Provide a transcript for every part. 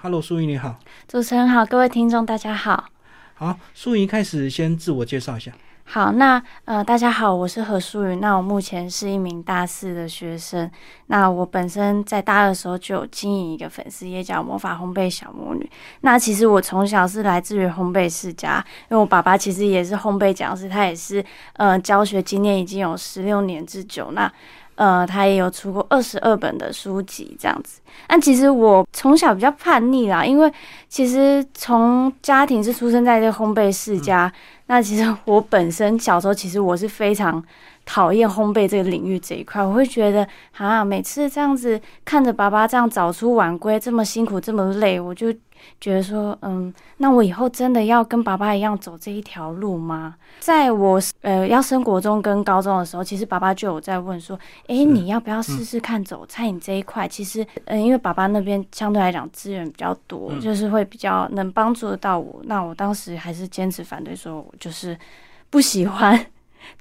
Hello，淑仪你好。主持人好，各位听众大家好。好，淑仪开始先自我介绍一下。好，那呃，大家好，我是何淑云。那我目前是一名大四的学生。那我本身在大二的时候就有经营一个粉丝页，叫魔法烘焙小魔女。那其实我从小是来自于烘焙世家，因为我爸爸其实也是烘焙讲师，他也是呃教学经验已经有十六年之久。那呃，他也有出过二十二本的书籍，这样子。但其实我从小比较叛逆啦，因为其实从家庭是出生在这个烘焙世家，那其实我本身小时候其实我是非常讨厌烘焙这个领域这一块，我会觉得啊，每次这样子看着爸爸这样早出晚归，这么辛苦，这么累，我就。觉得说，嗯，那我以后真的要跟爸爸一样走这一条路吗？在我呃要升国中跟高中的时候，其实爸爸就有在问说，哎，你要不要试试看走餐饮这一块？其实，嗯，因为爸爸那边相对来讲资源比较多，就是会比较能帮助得到我。那我当时还是坚持反对，说我就是不喜欢。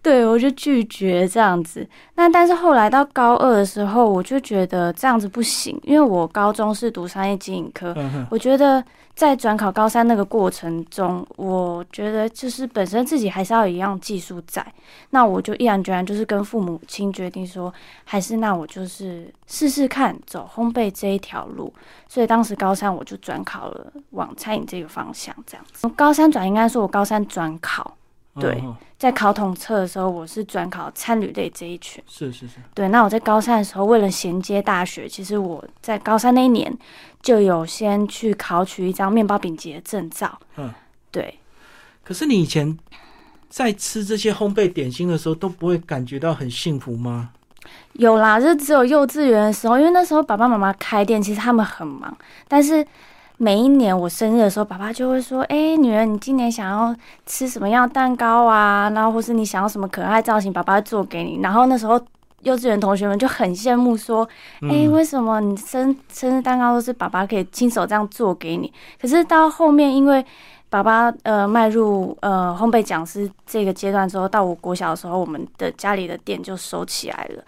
对，我就拒绝这样子。那但是后来到高二的时候，我就觉得这样子不行，因为我高中是读商业经营科，我觉得在转考高三那个过程中，我觉得就是本身自己还是要有一样技术在。那我就毅然决然就是跟父母亲决定说，还是那我就是试试看走烘焙这一条路。所以当时高三我就转考了往餐饮这个方向，这样子。高三转应该说我高三转考。对，在考统测的时候，我是转考参旅类这一群。是是是。对，那我在高三的时候，为了衔接大学，其实我在高三那一年就有先去考取一张面包饼节的证照。嗯，对。可是你以前在吃这些烘焙点心的时候，都不会感觉到很幸福吗？有啦，就只有幼稚园的时候，因为那时候爸爸妈妈开店，其实他们很忙，但是。每一年我生日的时候，爸爸就会说：“哎，女儿，你今年想要吃什么样蛋糕啊？然后或是你想要什么可爱造型，爸爸做给你。”然后那时候幼稚园同学们就很羡慕，说：“哎，为什么你生生日蛋糕都是爸爸可以亲手这样做给你？”可是到后面，因为爸爸呃迈入呃烘焙讲师这个阶段之后，到我国小的时候，我们的家里的店就收起来了。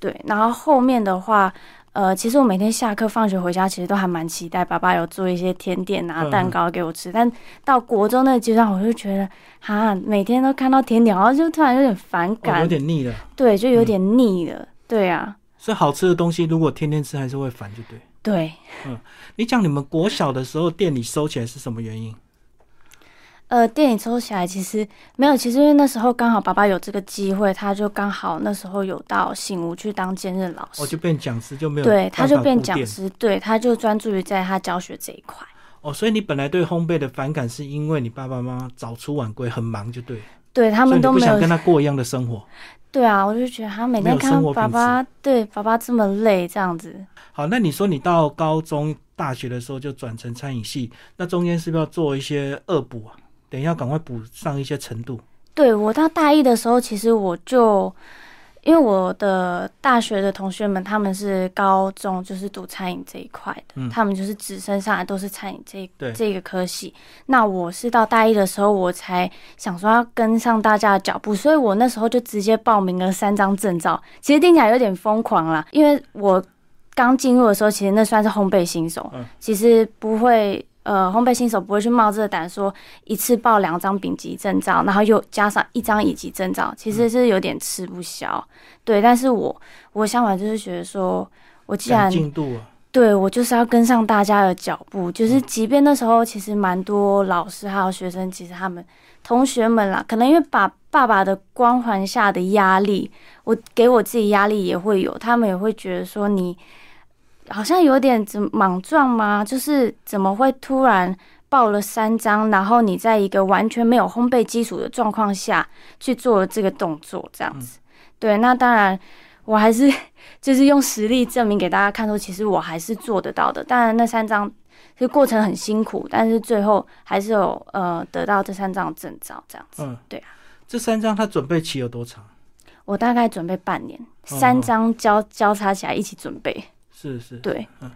对，然后后面的话。呃，其实我每天下课、放学回家，其实都还蛮期待爸爸有做一些甜点啊、蛋糕给我吃。但到国中那个阶段，我就觉得，哈，每天都看到甜点，然后就突然有点反感，有点腻了。对，就有点腻了。对啊。所以好吃的东西，如果天天吃，还是会烦，就对。对。嗯，你讲你们国小的时候店里收起来是什么原因？呃，电影抽起来其实没有，其实因为那时候刚好爸爸有这个机会，他就刚好那时候有到醒吾去当兼任老师，哦，就变讲师就没有，对，他就变讲师，对，他就专注于在他教学这一块。哦，所以你本来对烘焙的反感是因为你爸爸妈妈早出晚归，很忙，就对，对他们都不想跟他过一样的生活。对啊，我就觉得他每天看爸爸，对爸爸这么累，这样子。好，那你说你到高中、大学的时候就转成餐饮系，那中间是不是要做一些恶补啊？等一下，赶快补上一些程度。对我到大一的时候，其实我就因为我的大学的同学们，他们是高中就是读餐饮这一块的，他们就是直升上来都是餐饮这这个科系。那我是到大一的时候，我才想说要跟上大家的脚步，所以我那时候就直接报名了三张证照。其实听起来有点疯狂啦，因为我刚进入的时候，其实那算是烘焙新手，其实不会。呃，烘焙新手不会去冒这个胆，说一次报两张丙级证照，然后又加上一张乙级证照，其实是有点吃不消。对，但是我我想法就是觉得说，我既然进度啊，对我就是要跟上大家的脚步，就是即便那时候其实蛮多老师还有学生，其实他们同学们啦，可能因为把爸爸的光环下的压力，我给我自己压力也会有，他们也会觉得说你。好像有点怎莽撞吗？就是怎么会突然报了三张，然后你在一个完全没有烘焙基础的状况下去做了这个动作，这样子。对，那当然我还是 就是用实力证明给大家看，说其实我还是做得到的。当然那三张这过程很辛苦，但是最后还是有呃得到这三张证照，这样子。嗯，对啊。这三张他准备期有多长？我大概准备半年，三张交交叉起来一起准备。是是，对，嗯，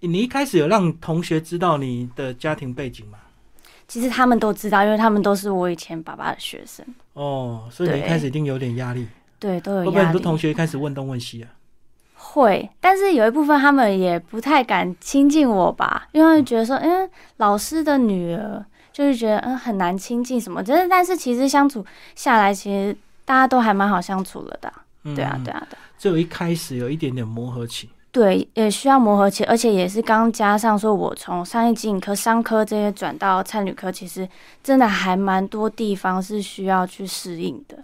你一开始有让同学知道你的家庭背景吗？其实他们都知道，因为他们都是我以前爸爸的学生。哦，所以你一开始一定有点压力。对，都有。会不会很多同学一开始问东问西啊？会，但是有一部分他们也不太敢亲近我吧，因为觉得说，嗯，老师的女儿，就是觉得嗯很难亲近什么。但是但是其实相处下来，其实大家都还蛮好相处了的。对啊，对啊，对。只有一开始有一点点磨合期。对，也需要磨合期，而且也是刚加上说，我从商业经营科、商科这些转到餐旅科，其实真的还蛮多地方是需要去适应的。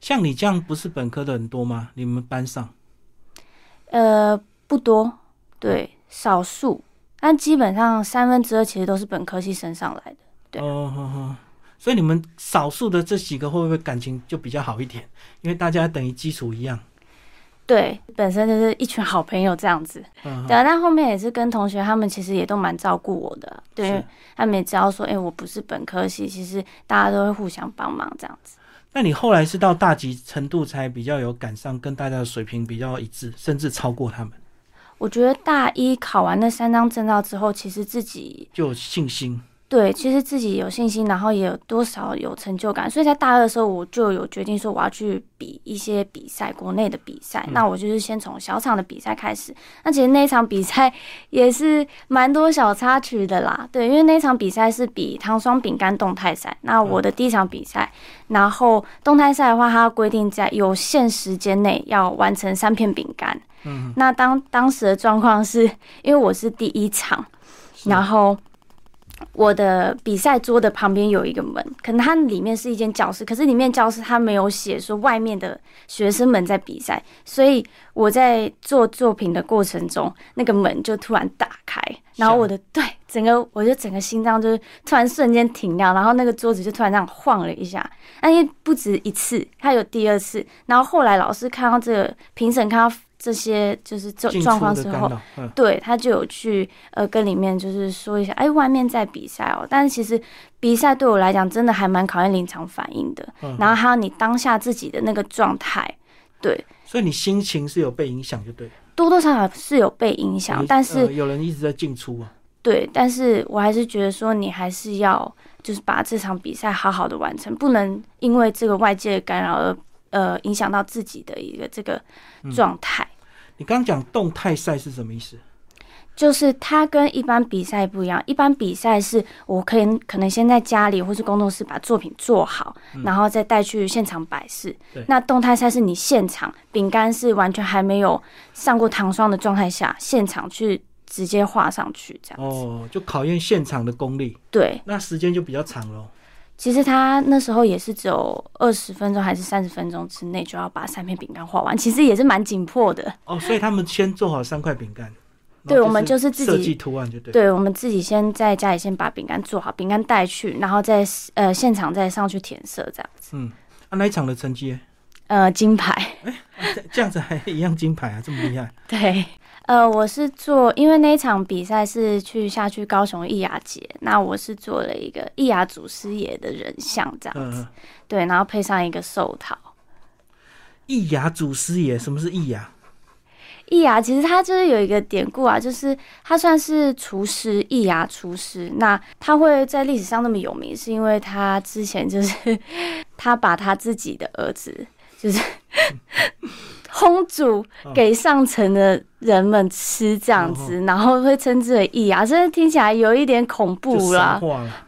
像你这样，不是本科的很多吗？你们班上？呃，不多，对，少数，但基本上三分之二其实都是本科系升上来的。对，哦，所以你们少数的这几个会不会感情就比较好一点？因为大家等于基础一样。对，本身就是一群好朋友这样子，对啊。但后面也是跟同学，他们其实也都蛮照顾我的，对他们也知道说，哎，我不是本科系，其实大家都会互相帮忙这样子。那你后来是到大级程度才比较有赶上，跟大家的水平比较一致，甚至超过他们？我觉得大一考完那三张证照之后，其实自己就有信心。对，其实自己有信心，然后也有多少有成就感，所以在大二的时候，我就有决定说我要去比一些比赛，国内的比赛。那我就是先从小场的比赛开始。那其实那一场比赛 也是蛮多小插曲的啦，对，因为那场比赛是比糖霜饼干动态赛。那我的第一场比赛，然后动态赛的话，它规定在有限时间内要完成三片饼干。嗯，那当当时的状况是因为我是第一场，然后。我的比赛桌的旁边有一个门，可能它里面是一间教室，可是里面教室它没有写说外面的学生们在比赛，所以我在做作品的过程中，那个门就突然打开，然后我的对整个，我就整个心脏就是突然瞬间停掉，然后那个桌子就突然这样晃了一下，那因为不止一次，它有第二次，然后后来老师看到这个评审看到。这些就是状状况之后，对他就有去呃跟里面就是说一下，哎，外面在比赛哦。但是其实比赛对我来讲真的还蛮考验临场反应的，然后还有你当下自己的那个状态，对。所以你心情是有被影响，就对。多多少少是有被影响，但是有人一直在进出啊。对，但是我还是觉得说，你还是要就是把这场比赛好好的完成，不能因为这个外界的干扰而。呃，影响到自己的一个这个状态。你刚刚讲动态赛是什么意思？就是它跟一般比赛不一样。一般比赛是我可以可能先在家里或是工作室把作品做好，然后再带去现场摆饰。那动态赛是你现场饼干是完全还没有上过糖霜的状态下，现场去直接画上去这样。哦，就考验现场的功力。对，那时间就比较长喽。其实他那时候也是只有二十分钟还是三十分钟之内就要把三片饼干画完，其实也是蛮紧迫的。哦，所以他们先做好三块饼干。对，我们就是自己设计图案就对。对，我们自己先在家里先把饼干做好，饼干带去，然后再呃现场再上去填色这样子。嗯，啊那一场的成绩？呃，金牌。哎，这样子还一样金牌啊，这么厉害。对。呃，我是做，因为那一场比赛是去下去高雄艺雅节，那我是做了一个艺雅祖师爷的人像这样子，对，然后配上一个寿桃。艺雅祖师爷，什么是艺雅？艺雅其实他就是有一个典故啊，就是他算是厨师，艺雅厨师。那他会在历史上那么有名，是因为他之前就是 他把他自己的儿子就是。烹煮给上层的人们吃，这样子，然后会称之为义啊，真的听起来有一点恐怖啦。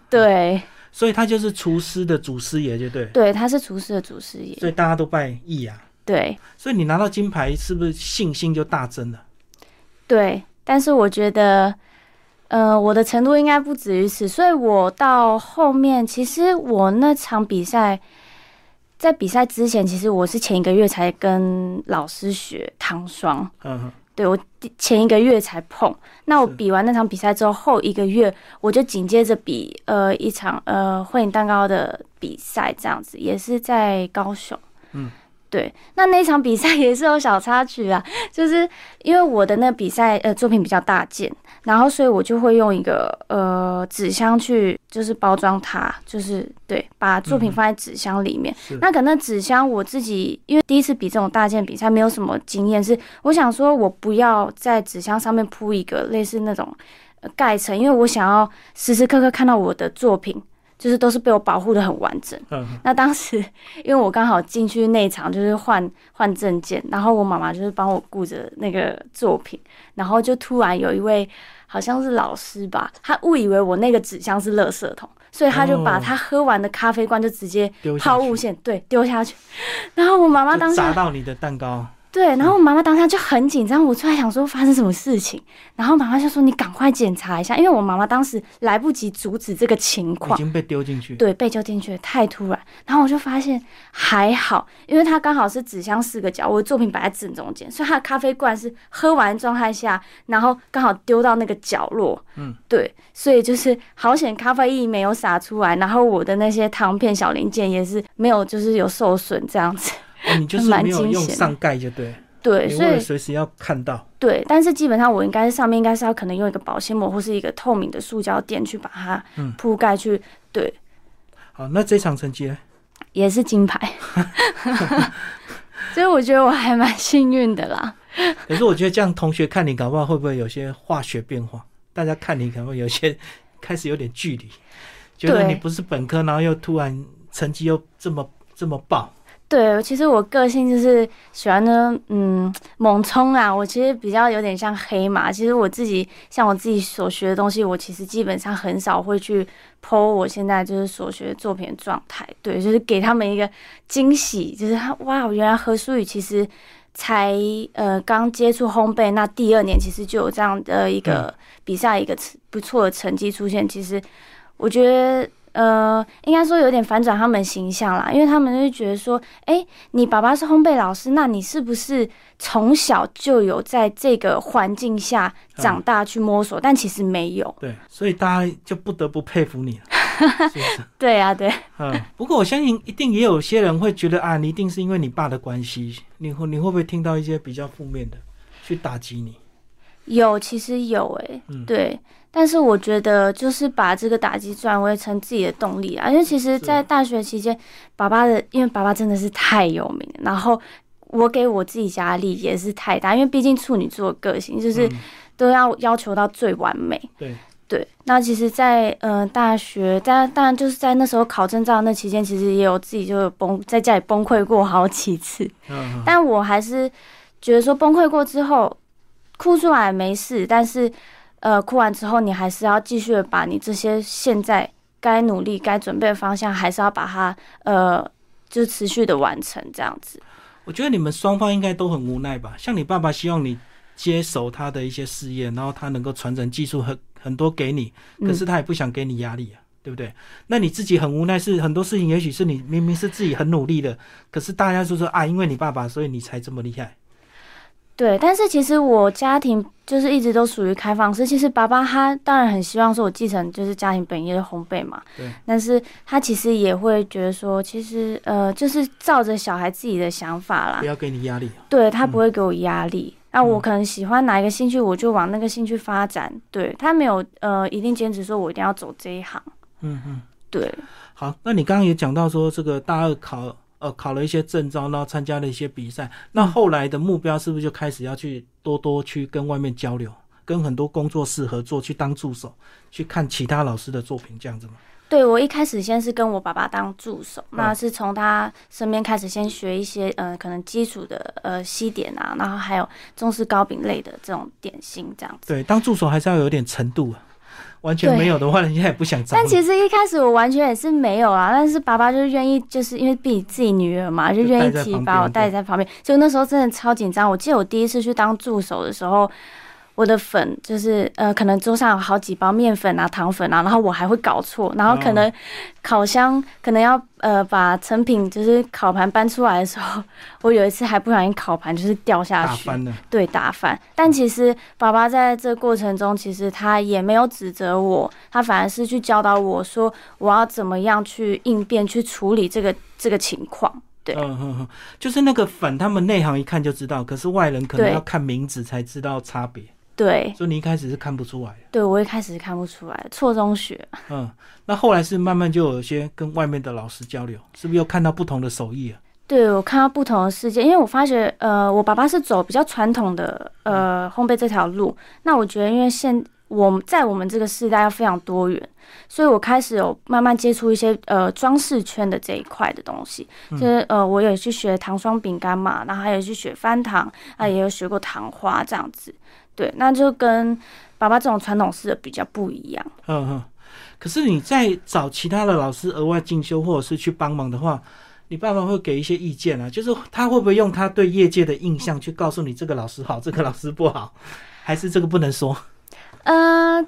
对，所以他就是厨师的祖师爷，就对。对，他是厨师的祖师爷，所以大家都拜义啊。对，所以你拿到金牌，是不是信心就大增了？对，但是我觉得，呃，我的程度应该不止于此，所以我到后面，其实我那场比赛。在比赛之前，其实我是前一个月才跟老师学糖霜。嗯，对我前一个月才碰。那我比完那场比赛之后，后一个月我就紧接着比呃一场呃婚礼蛋糕的比赛，这样子也是在高雄。嗯。对，那那场比赛 也是有小插曲啊，就是因为我的那比赛呃作品比较大件，然后所以我就会用一个呃纸箱去就是包装它，就是对，把作品放在纸箱里面。那可能纸箱我自己因为第一次比这种大件比赛，没有什么经验，是我想说我不要在纸箱上面铺一个类似那种盖层，因为我想要时时刻刻看到我的作品。就是都是被我保护的很完整。嗯，那当时 因为我刚好进去内场，就是换换证件，然后我妈妈就是帮我顾着那个作品，然后就突然有一位好像是老师吧，他误以为我那个纸箱是垃圾桶，所以他就把哦他喝完的咖啡罐就直接抛物线，对，丢下去。然后我妈妈当时砸到你的蛋糕，对，然后我妈妈当下就很紧张，我出来想说发生什么事情，然后妈妈就说你赶快检查一下，因为我妈妈当时来不及阻止这个情况。已，经被丢进去。对，被丢进去太突然，然后我就发现还好，因为它刚好是纸箱四个角，我的作品摆在正中间，所以它的咖啡罐是喝完状态下，然后刚好丢到那个角落，嗯，对，所以就是好险咖啡液没有洒出来，然后我的那些糖片小零件也是没有，就是有受损这样子，哦，你就是蛮没有用上盖就对，对，所以随时要看到。对，但是基本上我应该是上面应该是要可能用一个保鲜膜或是一个透明的塑胶垫去把它嗯铺盖去，对，好，那这场成绩呢？也是金牌，所以我觉得我还蛮幸运的啦。可是我觉得这样同学看你，搞不好会不会有些化学变化？大家看你可能会有些开始有点距离，觉得你不是本科，然后又突然成绩又这么这么爆。对，其实我个性就是喜欢呢，嗯，猛冲啊。我其实比较有点像黑马。其实我自己像我自己所学的东西，我其实基本上很少会去剖我现在就是所学的作品的状态。对，就是给他们一个惊喜，就是他哇，原来何书宇其实才呃刚接触烘焙，那第二年其实就有这样的一个比赛一个不错的成绩出现。其实我觉得。呃，应该说有点反转他们形象啦，因为他们就觉得说，哎、你爸爸是烘焙老师，那你是不是从小就有在这个环境下长大去摸索？但其实没有。对，所以大家就不得不佩服你了，是是？对啊，对，嗯，不过我相信一定也有些人会觉得啊，你一定是因为你爸的关系，你会你会不会听到一些比较负面的去打击你？有，其实有、诶，嗯对。但是我觉得，就是把这个打击转为成自己的动力啊，因为其实，在大学期间，爸爸的，因为爸爸真的是太有名了，然后我给我自己压力也是太大，因为毕竟处女座的个性就是嗯都要要求到最完美。对，对，那其实在，呃大学，当当然就是在那时候考证照那期间，其实也有自己就有崩在家里崩溃过好几次，但我还是觉得说崩溃过之后哭出来没事，但是呃哭完之后，你还是要继续把你这些现在该努力、该准备的方向，还是要把它呃就持续的完成这样子。我觉得你们双方应该都很无奈吧？像你爸爸希望你接手他的一些事业，然后他能够传承技术很很多给你，可是他也不想给你压力啊，对不对？那你自己很无奈，是很多事情，也许是你明明是自己很努力的，可是大家就说啊，因为你爸爸，所以你才这么厉害。对，但是其实我家庭就是一直都属于开放式。其实爸爸他当然很希望说我继承就是家庭本业的烘焙嘛，对。但是他其实也会觉得说，其实呃，就是照着小孩自己的想法啦不，要给你压力。对他不会给我压力。那我嗯可能喜欢哪一个兴趣，我就往那个兴趣发展。对他没有呃一定坚持说我一定要走这一行。嗯嗯。对，好，那你刚刚也讲到说，这个大二考呃考了一些证照，然后参加了一些比赛，那后来的目标是不是就开始要去多多去跟外面交流，跟很多工作室合作，去当助手，去看其他老师的作品，这样子吗？对我一开始先是跟我爸爸当助手，嗯那是从他身边开始先学一些呃可能基础的呃西点啊，然后还有中式糕饼类的这种点心这样子。对，当助手还是要有点程度啊，完全没有的话，人家也不想找。但其实一开始我完全也是没有啊，但是爸爸就是愿意，就是因为毕自己女儿嘛，就愿意提把我带在旁边。就那时候真的超紧张，我记得我第一次去当助手的时候。我的粉就是呃，可能桌上有好几包面粉啊、糖粉啊，然后我还会搞错，然后可能烤箱可能要呃把成品就是烤盘搬出来的时候，我有一次还不小心烤盘就是掉下去，对打翻。但其实爸爸在这过程中，其实他也没有指责我，他反而是去教导我说我要怎么样去应变、去处理这个这个情况。对。嗯哼哼，就是那个粉，他们内行一看就知道，可是外人可能要看名字才知道差别，对，所以你一开始是看不出来的。对我一开始是看不出来，错中学。嗯，那后来是慢慢就有一些跟外面的老师交流，是不是又看到不同的手艺啊？对我看到不同的世界，因为我发觉，呃，我爸爸是走比较传统的呃烘焙这条路，那我觉得因为现我们在我们这个时代要非常多元，所以我开始有慢慢接触一些呃装饰圈的这一块的东西，就是呃我有去学糖霜饼干嘛，然后还有去学翻糖啊，也有学过糖花这样子，对，那就跟爸爸这种传统式的比较不一样。嗯嗯。可是你在找其他的老师额外进修或者是去帮忙的话，你爸爸会给一些意见啊？就是他会不会用他对业界的印象去告诉你这个老师好，这个老师不好，还是这个不能说？呃，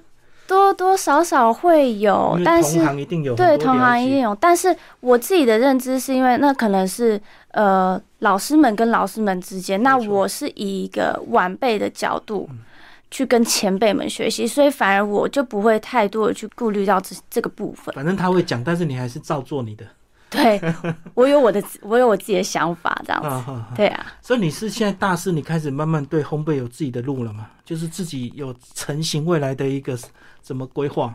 多多少少会有，但是同行一定有，对同行一定有。但是我自己的认知是因为那可能是呃老师们跟老师们之间，那我是以一个晚辈的角度。去跟前辈们学习，所以反而我就不会太多的去顾虑到这这个部分。反正他会讲，但是你还是照做你的。对，我有我的，我有我自己的想法，这样子。对啊。所以你是现在大四，你开始慢慢对烘焙有自己的路了吗？就是自己有成型未来的一个怎么规划？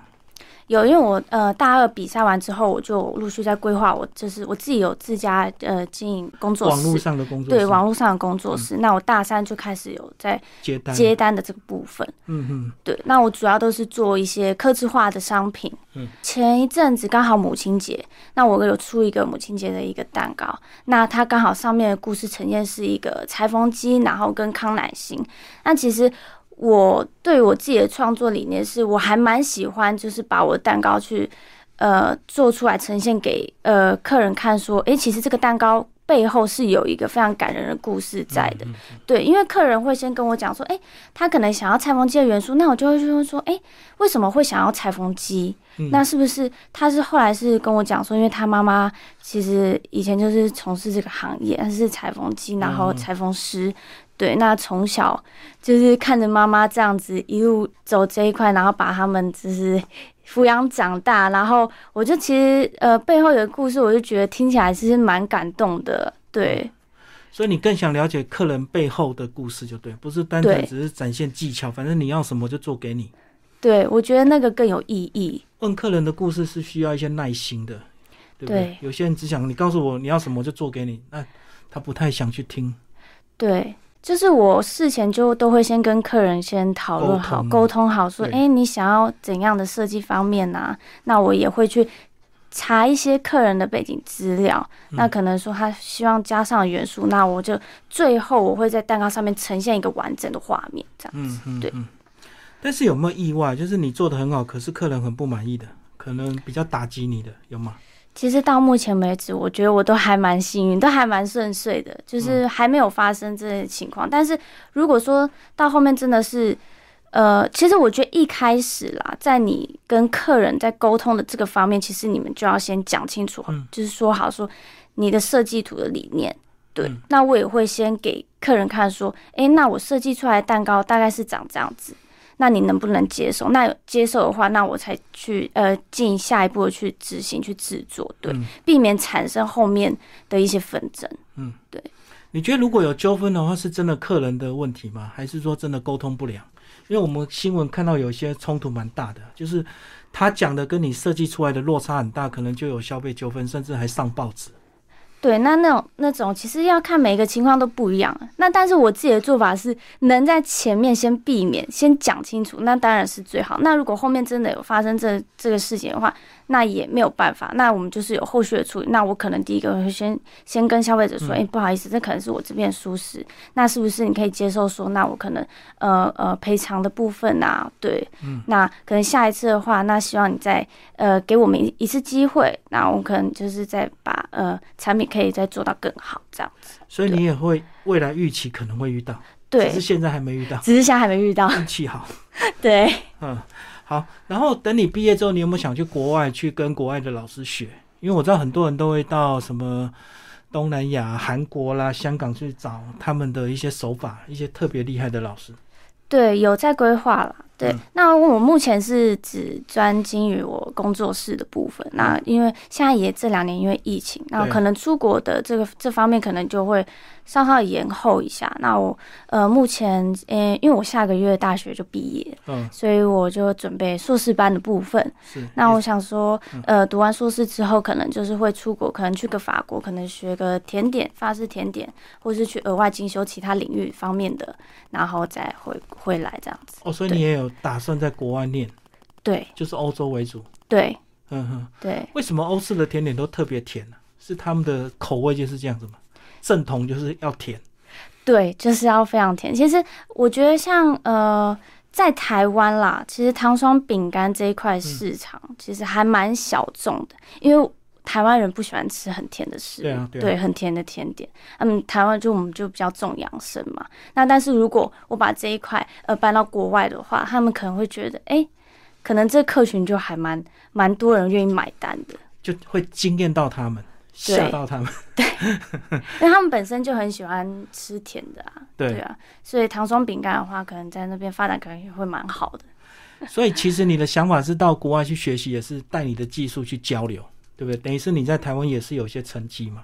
有，因为我呃大二比赛完之后，我就陆续在规划，我就是我自己有自家呃经营工作室，网络上的工作室，对网络上的工作室。那我大三就开始有在接单接单的这个部分。嗯嗯，对。那我主要都是做一些刻字化的商品。嗯。前一阵子刚好母亲节，那我有出一个母亲节的一个蛋糕，那它刚好上面的故事呈现是一个裁缝机，然后跟康乃馨。那其实。我对我自己的创作理念是，我还蛮喜欢，就是把我的蛋糕去，呃，做出来呈现给呃客人看，说，诶，其实这个蛋糕背后是有一个非常感人的故事在的，对，因为客人会先跟我讲说，诶，他可能想要裁缝机的元素，那我就会说说，诶，为什么会想要裁缝机？那是不是他是后来是跟我讲说，因为他妈妈其实以前就是从事这个行业，他是裁缝机，然后裁缝师。对，那从小就是看着妈妈这样子一路走这一块，然后把他们就是抚养长大，然后我就其实呃背后有个故事，我就觉得听起来其实蛮感动的。对，所以你更想了解客人背后的故事，就对，不是单纯只是展现技巧，反正你要什么就做给你。对，我觉得那个更有意义。问客人的故事是需要一些耐心的，对不对？有些人只想你告诉我你要什么就做给你，那他不太想去听。对。就是我事前就都会先跟客人先讨论好、沟通好，说，哎，你想要怎样的设计方面呢？那我也会去查一些客人的背景资料。那可能说他希望加上元素，那我就最后我会在蛋糕上面呈现一个完整的画面，这样子。对。但是有没有意外？就是你做的很好，可是客人很不满意的，可能比较打击你的，有吗？其实到目前为止，我觉得我都还蛮幸运，都还蛮顺遂的，就是还没有发生这些情况。但是如果说到后面真的是，呃，其实我觉得一开始啦，在你跟客人在沟通的这个方面，其实你们就要先讲清楚，就是说好说你的设计图的理念。对，那我也会先给客人看说，诶，那我设计出来的蛋糕大概是长这样子。那你能不能接受？那接受的话，那我才去呃进下一步的去执行去制作，对，避免产生后面的一些纷争。嗯，对。你觉得如果有纠纷的话，是真的客人的问题吗？还是说真的沟通不良？因为我们新闻看到有些冲突蛮大的，就是他讲的跟你设计出来的落差很大，可能就有消费纠纷，甚至还上报纸。对，那那种那种其实要看每一个情况都不一样。那但是我自己的做法是，能在前面先避免，先讲清楚，那当然是最好。那如果后面真的有发生这这个事情的话，那也没有办法，那我们就是有后续的处理。那我可能第一个会先先跟消费者说，哎，不好意思，这可能是我这边疏失，那是不是你可以接受？说，那我可能呃呃赔偿的部分啊，对，嗯，那可能下一次的话，那希望你再呃给我们一次机会，那我可能就是再把呃产品可以再做到更好这样子。所以你也会未来预期可能会遇到，对，只是现在还没遇到，只是现在还没遇到，运气好，对，嗯。好，然后等你毕业之后，你有没有想去国外去跟国外的老师学？因为我知道很多人都会到什么东南亚、韩国啦、香港去找他们的一些手法，一些特别厉害的老师。对，有在规划了。对，那我目前是只专精于我工作室的部分。那因为现在也这两年因为疫情，那可能出国的这个这方面可能就会稍稍延后一下。那我呃目前呃因为我下个月大学就毕业，嗯，所以我就准备硕士班的部分。是。那我想说，呃，读完硕士之后，可能就是会出国，可能去个法国，可能学个甜点，法式甜点，或是去额外进修其他领域方面的，然后再回回来这样子。哦，所以你也有打算在国外念，对就是欧洲为主。对嗯哼，对，为什么欧式的甜点都特别甜呢、是他们的口味就是这样子吗？正统就是要甜。对，就是要非常甜。其实我觉得像呃，在台湾啦，其实糖霜饼干这一块市场其实还蛮小众的，因为台湾人不喜欢吃很甜的食物，对啊对啊很甜的甜点。嗯，台湾就我们就比较重养生嘛。那但是如果我把这一块呃搬到国外的话，他们可能会觉得，哎、可能这客群就还蛮蛮多人愿意买单的。就会惊艳到他们，对吓到他们。对 因为他们本身就很喜欢吃甜的啊，对啊，所以糖霜饼干的话，可能在那边发展可能也会蛮好的。所以其实你的想法是到国外去学习，也是带你的技术去交流，对不对？等于是你在台湾也是有一些成绩嘛。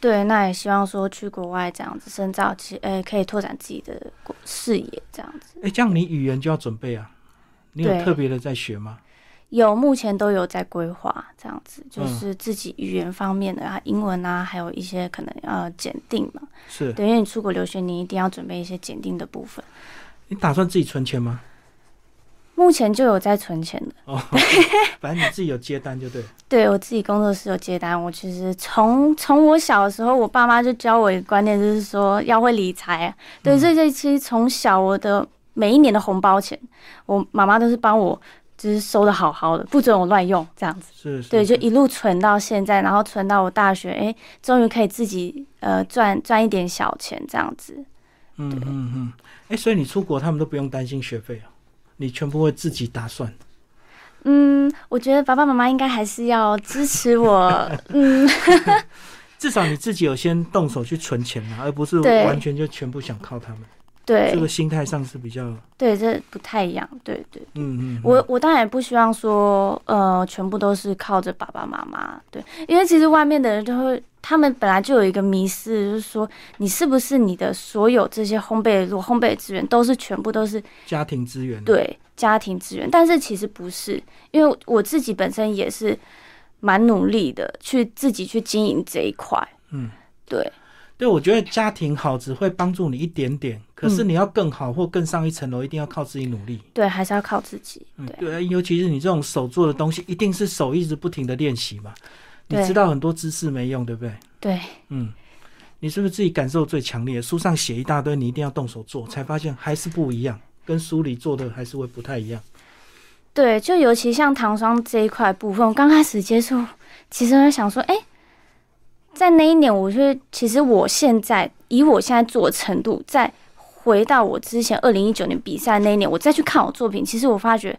对，那也希望说去国外这样子深造，其呃可以拓展自己的国视野这样子。哎，这样你语言就要准备啊。你有特别的在学吗？有目前都有在规划这样子，就嗯是自己语言方面的啊，英文啊，还有一些可能呃检定嘛。是对，因为你出国留学，你一定要准备一些检定的部分。你打算自己存钱吗？目前就有在存钱的，哦，反正你自己有接单就对。对我自己工作室有接单。我其实从从我小的时候，我爸妈就教我一个观念，就是说要会理财啊。对，嗯所以这其实从小我的每一年的红包钱，我妈妈都是帮我就是收的好好的，不准我乱用这样子。是是。对，就一路存到现在，然后存到我大学，哎，终于可以自己呃赚赚一点小钱这样子。嗯嗯嗯。哎，所以你出国他们都不用担心学费啊，你全部会自己打算。嗯，我觉得爸爸妈妈应该还是要支持我。嗯，至少你自己有先动手去存钱嘛，而不是完全就全部想靠他们。对这个心态上是比较，对，这不太一样。对对。嗯嗯。嗯我我当然也不希望说，呃，全部都是靠着爸爸妈妈，对，因为其实外面的人就会，他们本来就有一个迷失，就是说，你是不是你的所有这些烘焙的烘焙的资源都是全部都是家庭资源。。对家庭资源，但是其实不是，因为我自己本身也是蛮努力的，去自己去经营这一块，嗯，对对，我觉得家庭好只会帮助你一点点，可是你要更好或更上一层楼，一定要靠自己努力。对，还是要靠自己，嗯，对对，尤其是你这种手做的东西，一定是手一直不停的练习嘛。你知道很多知识没用，对不对？对嗯，你是不是自己感受最强烈？书上写一大堆，你一定要动手做，才发现还是不一样，跟书里做的还是会不太一样。对，就尤其像糖霜这一块部分，我刚开始接触，其实我想说，哎、在那一年，我就其实我现在以我现在做的程度，再回到我之前二零一九年比赛那一年，我再去看我作品，其实我发觉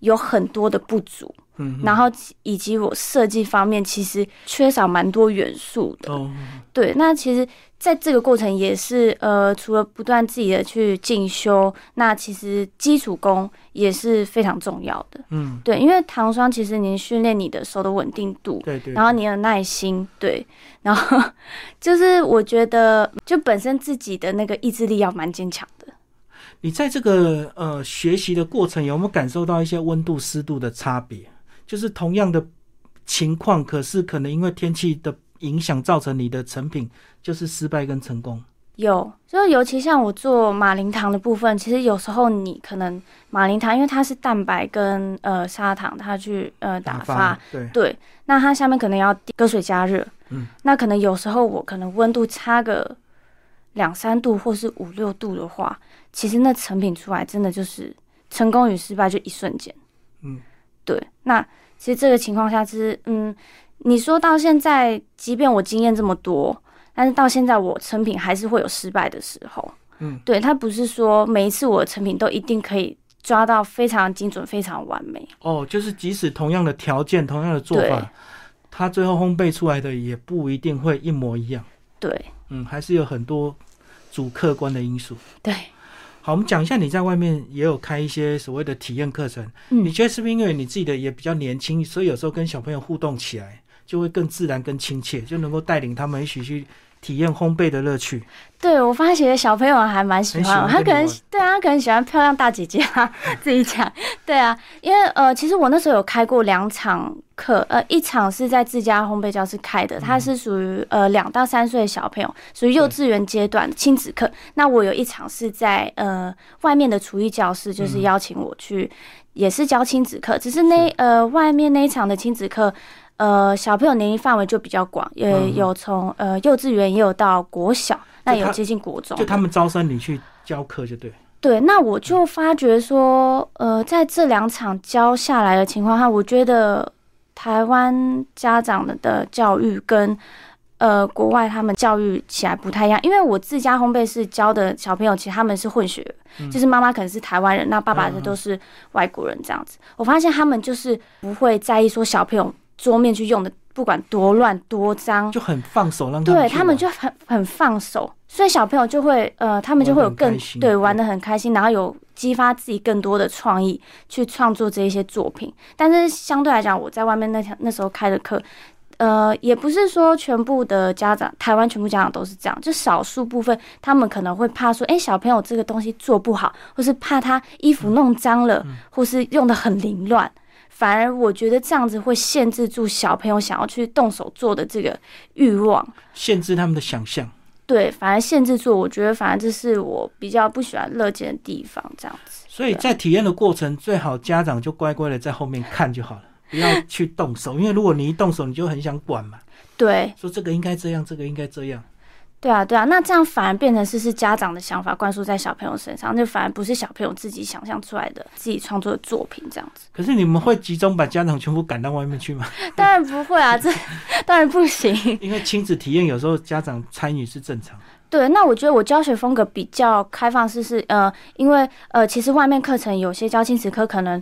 有很多的不足，嗯，然后以及我设计方面其实缺少蛮多元素的。哦，对，那其实在这个过程也是呃，除了不断自己的去进修，那其实基础功也是非常重要的。嗯，对，因为糖霜其实你训练你的手的稳定度，对对。然后你的耐心，对，然后就是我觉得就本身自己的那个意志力要蛮坚强的。你在这个呃学习的过程，有没有感受到一些温度、湿度的差别？就是同样的情况，可是可能因为天气的影响，造成你的成品就是失败跟成功。有，就是尤其像我做马铃糖的部分，其实有时候你可能马铃糖，因为它是蛋白跟呃砂糖，它去呃打发，对，对，那它下面可能要隔水加热，嗯，那可能有时候我可能温度差个两三度或是五六度的话，其实那成品出来真的就是成功与失败就一瞬间，嗯，对。那其实这个情况下是，嗯，你说到现在，即便我经验这么多，但是到现在我成品还是会有失败的时候，嗯，对，它不是说每一次我的成品都一定可以抓到非常精准、非常完美，哦，就是即使同样的条件、同样的做法，它最后烘焙出来的也不一定会一模一样。对嗯，还是有很多主客观的因素。对。好，我们讲一下你在外面也有开一些所谓的体验课程，嗯。你觉得是不是因为你自己的也比较年轻，所以有时候跟小朋友互动起来就会更自然、更亲切，就能够带领他们一起去体验烘焙的乐趣？对我发现小朋友还蛮喜欢我，他可能对啊，他可能喜欢漂亮大姐姐啊，自己讲。对啊，因为呃，其实我那时候有开过两场课，呃，一场是在自家烘焙教室开的，它是属于呃两到三岁的小朋友，属于幼稚园阶段亲子课。那我有一场是在呃外面的厨艺教室，就是邀请我去，也是教亲子课，只是那是呃外面那一场的亲子课。呃，小朋友年龄范围就比较广，也嗯有从呃幼稚园也有到国小，那也有接近国中的。就他们招生，你去教课就对。对，那我就发觉说，呃，在这两场教下来的情况下，我觉得台湾家长的的教育跟呃国外他们教育起来不太一样，因为我自家烘焙室教的小朋友，其实他们是混血儿，就是妈妈可能是台湾人，那爸爸的都是外国人这样子。我发现他们就是不会在意说小朋友桌面去用的，不管多乱多脏，就很放手让他们对他们就很很放手，所以小朋友就会呃，他们就会有更对玩的很开心，然后有激发自己更多的创意去创作这一些作品。但是相对来讲，我在外面那条那时候开的课。呃，也不是说全部的家长，台湾全部家长都是这样，就少数部分他们可能会怕说，哎、小朋友这个东西做不好，或是怕他衣服弄脏了，或是用的很凌乱。反而我觉得这样子会限制住小朋友想要去动手做的这个欲望。限制他们的想象。对，反而限制住，我觉得反而这是我比较不喜欢乐见的地方，这样子。所以在体验的过程，最好家长就乖乖的在后面看就好了，不要去动手，因为如果你一动手，你就很想管嘛，对，说这个应该这样，这个应该这样。对啊，对啊，那这样反而变成是是家长的想法灌输在小朋友身上，就反而不是小朋友自己想象出来的自己创作的作品这样子。可是你们会集中把家长全部赶到外面去吗？当然不会啊，这当然不行。因为亲子体验有时候家长参与是正常。对，那我觉得我教学风格比较开放式，是呃，因为呃，其实外面课程有些教亲子课，可能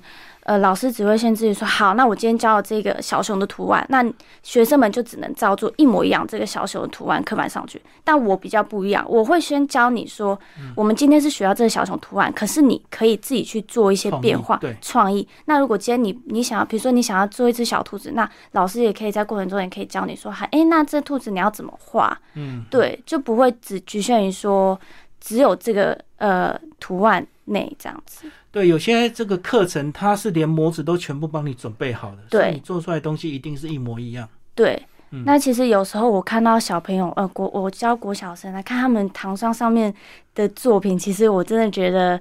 呃老师只会限制于说，好，那我今天教了这个小熊的图案，那学生们就只能照做一模一样这个小熊的图案刻板上去。但我比较不一样，我会先教你说，我们今天是学到这个小熊图案，可是你可以自己去做一些变化对、创意。那如果今天你你想要，比如说你想要做一只小兔子，那老师也可以在过程中也可以教你说，哎，那这兔子你要怎么画？嗯，对，就不会只局限于说只有这个呃图案内这样子。对，有些这个课程它是连模子都全部帮你准备好的，对你做出来的东西一定是一模一样。对，嗯那其实有时候我看到小朋友，呃，国我教国小生来看他们糖霜上面的作品，其实我真的觉得，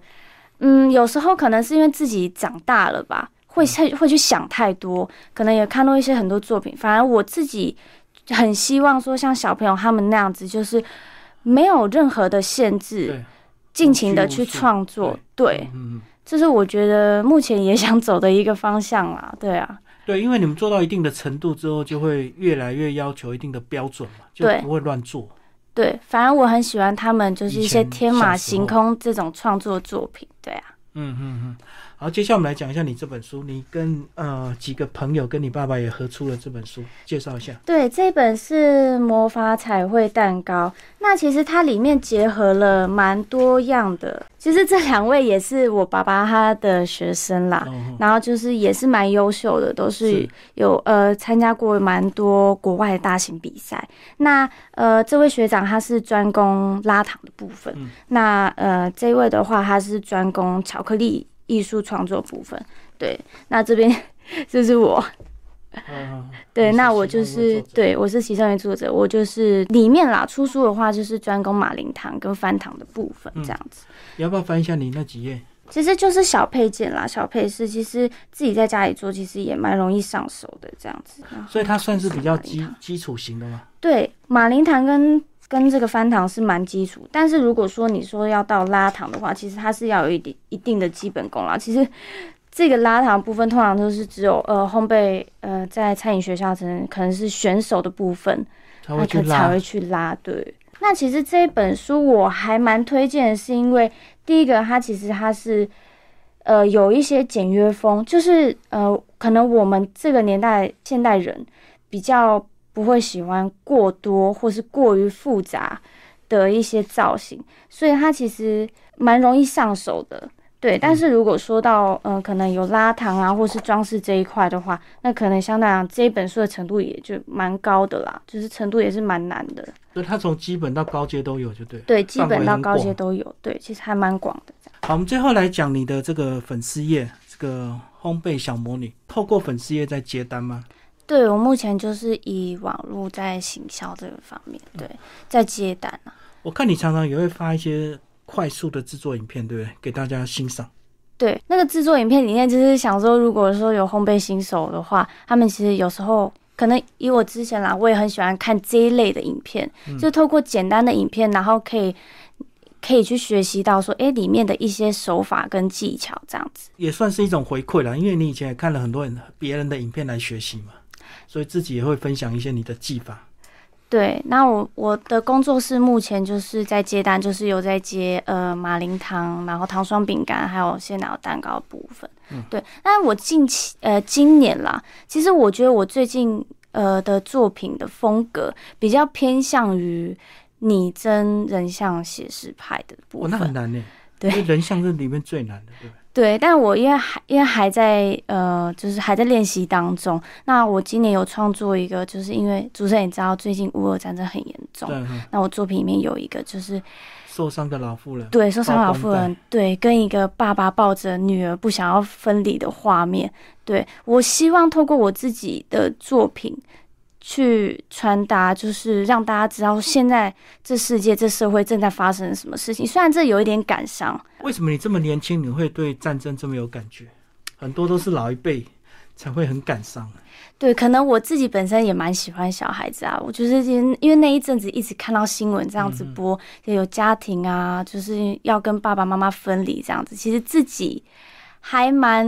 嗯，有时候可能是因为自己长大了吧，会会会去想太多，可能也看到一些很多作品，反而我自己很希望说像小朋友他们那样子，就是没有任何的限制，对，尽情的去创作，对。这是我觉得目前也想走的一个方向啦，对啊，对，因为你们做到一定的程度之后，就会越来越要求一定的标准嘛，就对不会乱做。对，反而我很喜欢他们就是一些天马行空这种创作作品，对啊，嗯嗯嗯。好，接下来我们来讲一下你这本书，你跟呃几个朋友跟你爸爸也合出了这本书，介绍一下。对，这本是魔法彩绘蛋糕，那其实它里面结合了蛮多样的，其实这两位也是我爸爸他的学生啦，哦，然后就是也是蛮优秀的，都是是。有呃参加过蛮多国外的大型比赛。那呃这位学长他是专攻拉糖的部分，嗯。那呃这位的话他是专攻巧克力艺术创作部分。对，那这边 就是我，嗯，对，那我就是对我是其中一作者，我就是里面啦出书的话就是专攻马铃糖跟翻糖的部分嗯这样子。你要不要翻一下你那几页？其实就是小配件啦，小配饰，其实自己在家里做，其实也蛮容易上手的这样子。所以它算是比较基基础型的吗。对马铃糖跟跟这个翻糖是蛮基础，但是如果说你说要到拉糖的话，其实它是要有一定一定的基本功啦。其实这个拉糖部分通常都是只有呃烘焙呃在餐饮学校可能可能是选手的部分，才会去拉他可才会。去拉。对，那其实这一本书我还蛮推荐的，是因为第一个它其实它是呃有一些简约风，就是呃可能我们这个年代现代人比较不会喜欢过多或是过于复杂的一些造型，所以它其实蛮容易上手的。对，但是如果说到嗯、呃可能有拉糖啊，或是装饰这一块的话，那可能相对来讲这一本书的程度也就蛮高的啦，就是程度也是蛮难的。所以它从基本到高阶都有，就对。对，基本到高阶都有。对，其实还蛮广的。好，我们最后来讲你的这个粉丝页，这个烘焙小魔女，透过粉丝页在接单吗？对我目前就是以网络在行销这个方面，对，在接单啊。我看你常常也会发一些快速的制作影片，对不对？给大家欣赏。对，那个制作影片里面就是想说，如果说有烘焙新手的话，他们其实有时候可能以我之前啦，我也很喜欢看这一类的影片，就透过简单的影片，然后可以可以去学习到说，哎，里面的一些手法跟技巧这样子。也算是一种回馈啦，因为你以前也看了很多人别人的影片来学习嘛，所以自己也会分享一些你的技法。对，那我我的工作室目前就是在接单，就是有在接呃马铃糖，然后糖霜饼干，还有鲜奶油蛋糕部分。嗯对，但是我近期呃今年啦，其实我觉得我最近呃的作品的风格比较偏向于拟真人像写实派的部哦，分。那很难呢。对人像是里面最难的，对不对？但我因为还因为还在呃，就是还在练习当中。那我今年有创作一个，就是因为主持人也知道，最近乌俄战争很严重。那我作品里面有一个，就是受伤的老妇人。对受伤老妇人，对跟一个爸爸抱着女儿不想要分离的画面。对我希望透过我自己的作品去传达，就是让大家知道现在这世界、这社会正在发生什么事情。虽然这有一点感伤，为什么你这么年轻，你会对战争这么有感觉？很多都是老一辈才会很感伤。对，可能我自己本身也蛮喜欢小孩子啊。我就是因因为那一阵子一直看到新闻这样子播，就有家庭啊，就是要跟爸爸妈妈分离这样子。其实自己还蛮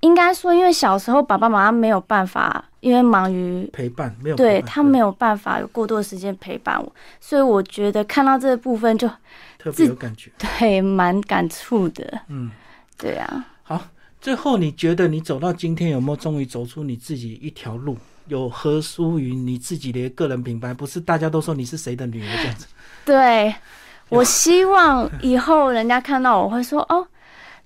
应该说，因为小时候爸爸妈妈没有办法，因为忙于陪伴没有对他没有办法有过多的时间陪伴我，所以我觉得看到这个部分就特别有感觉。对蛮感触的。嗯，对啊，好，最后你觉得你走到今天，有没有终于走出你自己一条路？有合属于你自己的个人品牌，不是大家都说你是谁的女儿这样子。对，我希望以后人家看到我会说，哦，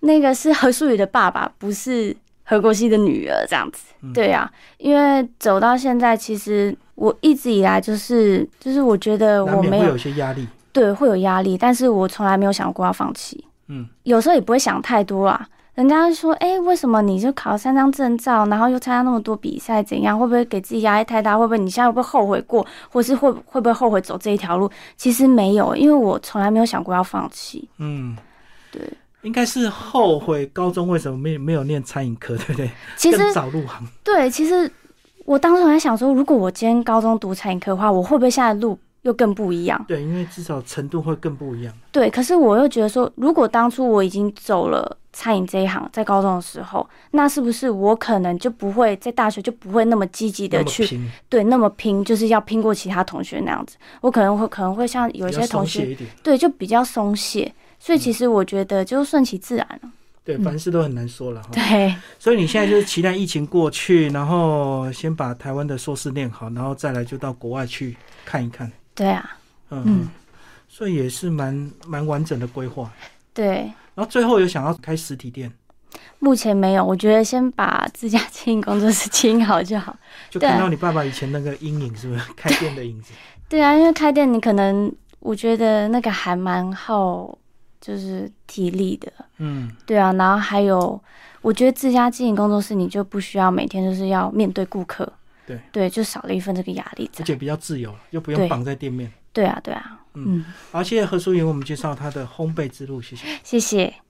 那个是何淑宇的爸爸，不是何国熙的女儿，这样子。对啊，因为走到现在，其实我一直以来就是，就是我觉得我没有有一些压力。对会有压力，但是我从来没有想过要放弃。嗯，有时候也不会想太多啊。人家会说，哎、为什么你就考了三张证照，然后又参加那么多比赛，怎样？会不会给自己压力太大？会不会你现在会不会后悔过，或是会会不会后悔走这一条路？其实没有，因为我从来没有想过要放弃。嗯，对，应该是后悔高中为什么没没有念餐饮科，对不对？其实更早入行。对，其实我当时还想说，如果我今天高中读餐饮科的话，我会不会现在路又更不一样？对，因为至少程度会更不一样。对，可是我又觉得说，如果当初我已经走了餐饮这一行，在高中的时候，那是不是我可能就不会在大学就不会那么积极的去对那么拼，就是要拼过其他同学那样子？我可能会可能会像有一些同学。对就比较松懈，所以其实我觉得就顺其自然了。对，凡事都很难说了哈。对所以你现在就是期待疫情过去，然后先把台湾的硕士念好，然后再来就到国外去看一看。对啊，嗯，嗯所以也是蛮蛮完整的规划。对。然后最后有想要开实体店，目前没有，我觉得先把自家经营工作室经营好就好。就看到你爸爸以前那个阴影，是不是开店的影子？对啊，因为开店你可能，我觉得那个还蛮耗，就是体力的。嗯，对啊，然后还有，我觉得自家经营工作室，你就不需要每天就是要面对顾客。对对，就少了一份这个压力在。而且比较自由，又不用对绑在店面。对啊，对啊，嗯嗯，好，谢谢何淑云为我们介绍她的烘焙之路，谢谢。谢谢。